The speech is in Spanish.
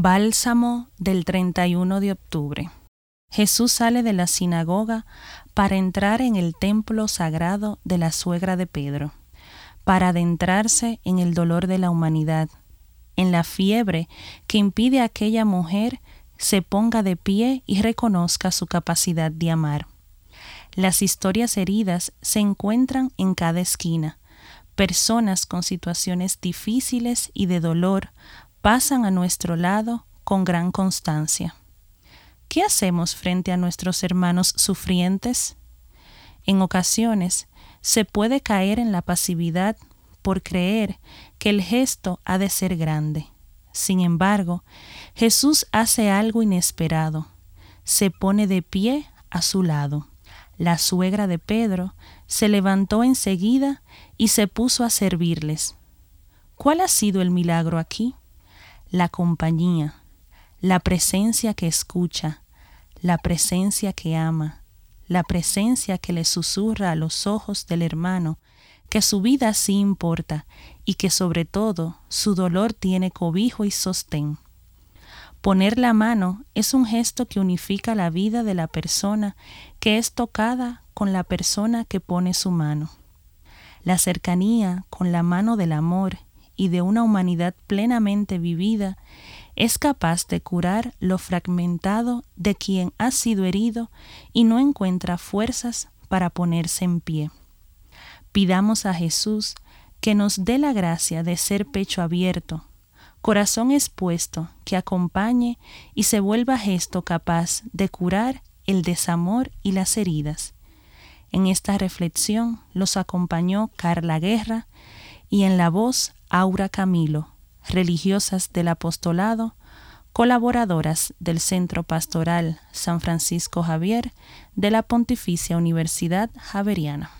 Bálsamo del 31 de octubre. Jesús sale de la sinagoga para entrar en el templo sagrado de la suegra de Pedro, para adentrarse en el dolor de la humanidad, en la fiebre que impide a aquella mujer se ponga de pie y reconozca su capacidad de amar. Las historias heridas se encuentran en cada esquina. Personas con situaciones difíciles y de dolor pasan a nuestro lado con gran constancia. ¿Qué hacemos frente a nuestros hermanos sufrientes? En ocasiones se puede caer en la pasividad por creer que el gesto ha de ser grande. Sin embargo, Jesús hace algo inesperado. Se pone de pie a su lado. La suegra de Pedro se levantó enseguida y se puso a servirles. ¿Cuál ha sido el milagro aquí? La compañía, la presencia que escucha, la presencia que ama, la presencia que le susurra a los ojos del hermano que su vida sí importa y que sobre todo su dolor tiene cobijo y sostén. Poner la mano es un gesto que unifica la vida de la persona que es tocada con la persona que pone su mano. La cercanía con la mano del amor y de una humanidad plenamente vivida, es capaz de curar lo fragmentado de quien ha sido herido y no encuentra fuerzas para ponerse en pie. Pidamos a Jesús que nos dé la gracia de ser pecho abierto, corazón expuesto, que acompañe y se vuelva gesto capaz de curar el desamor y las heridas. En esta reflexión los acompañó Carla Guerra y en la voz Aura Camilo, religiosas del apostolado, colaboradoras del Centro Pastoral San Francisco Javier de la Pontificia Universidad Javeriana.